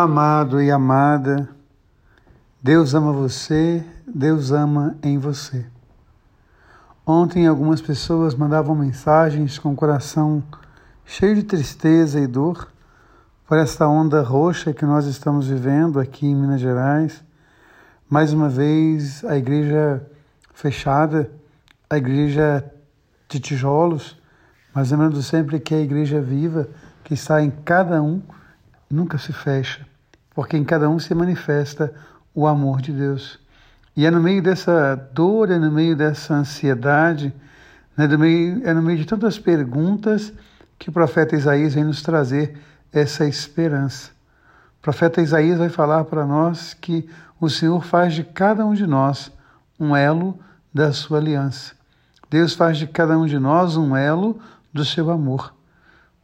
Amado e amada, Deus ama você, Deus ama em você. Ontem algumas pessoas mandavam mensagens com o coração cheio de tristeza e dor por esta onda roxa que nós estamos vivendo aqui em Minas Gerais. Mais uma vez, a igreja fechada, a igreja de tijolos, mas lembrando sempre que a igreja viva, que está em cada um, nunca se fecha, porque em cada um se manifesta o amor de Deus. E é no meio dessa dor, é no meio dessa ansiedade, é no meio, é no meio de tantas perguntas que o profeta Isaías vem nos trazer essa esperança. O profeta Isaías vai falar para nós que o Senhor faz de cada um de nós um elo da sua aliança. Deus faz de cada um de nós um elo do seu amor.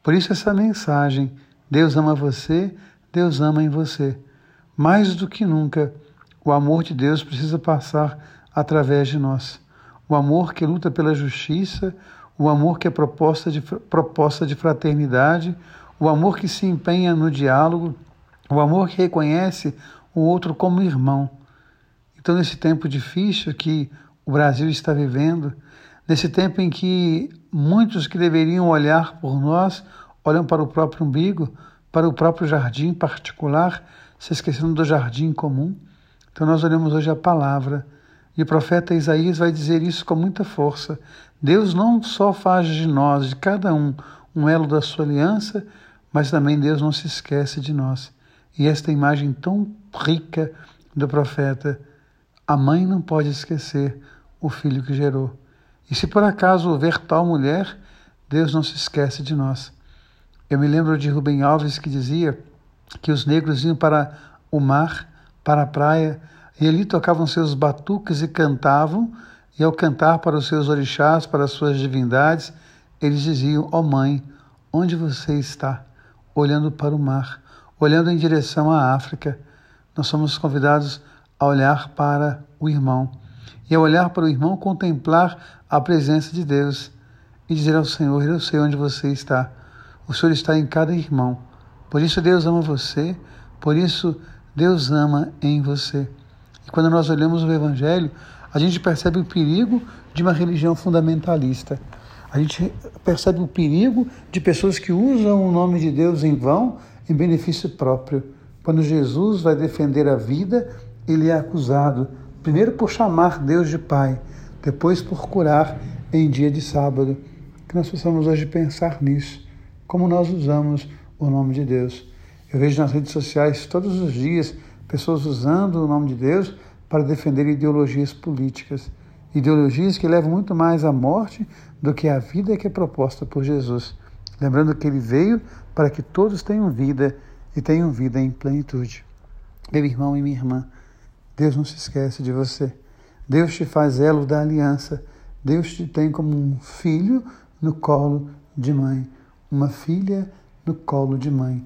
Por isso, essa mensagem Deus ama você, Deus ama em você. Mais do que nunca, o amor de Deus precisa passar através de nós. O amor que luta pela justiça, o amor que é proposta de, proposta de fraternidade, o amor que se empenha no diálogo, o amor que reconhece o outro como irmão. Então, nesse tempo difícil que o Brasil está vivendo, nesse tempo em que muitos que deveriam olhar por nós olham para o próprio umbigo, para o próprio jardim particular, se esquecendo do jardim comum. Então nós olhamos hoje a palavra e o profeta Isaías vai dizer isso com muita força. Deus não só faz de nós, de cada um, um elo da sua aliança, mas também Deus não se esquece de nós. E esta imagem tão rica do profeta, a mãe não pode esquecer o filho que gerou. E se por acaso ver tal mulher, Deus não se esquece de nós. Eu me lembro de Rubem Alves que dizia que os negros iam para o mar, para a praia, e ali tocavam seus batuques e cantavam, e ao cantar para os seus orixás, para as suas divindades, eles diziam: Ó oh mãe, onde você está? Olhando para o mar, olhando em direção à África. Nós somos convidados a olhar para o irmão. E ao olhar para o irmão, contemplar a presença de Deus e dizer ao Senhor: Eu sei onde você está. O Senhor está em cada irmão. Por isso Deus ama você, por isso Deus ama em você. E quando nós olhamos o Evangelho, a gente percebe o perigo de uma religião fundamentalista. A gente percebe o perigo de pessoas que usam o nome de Deus em vão, em benefício próprio. Quando Jesus vai defender a vida, ele é acusado, primeiro por chamar Deus de Pai, depois por curar em dia de sábado. Que nós possamos hoje pensar nisso como nós usamos o nome de Deus. Eu vejo nas redes sociais todos os dias pessoas usando o nome de Deus para defender ideologias políticas, ideologias que levam muito mais à morte do que à vida que é proposta por Jesus. Lembrando que ele veio para que todos tenham vida e tenham vida em plenitude. Meu irmão e minha irmã, Deus não se esquece de você. Deus te faz elo da aliança. Deus te tem como um filho no colo de mãe uma filha no colo de mãe.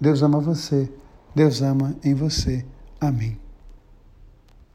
Deus ama você, Deus ama em você. Amém.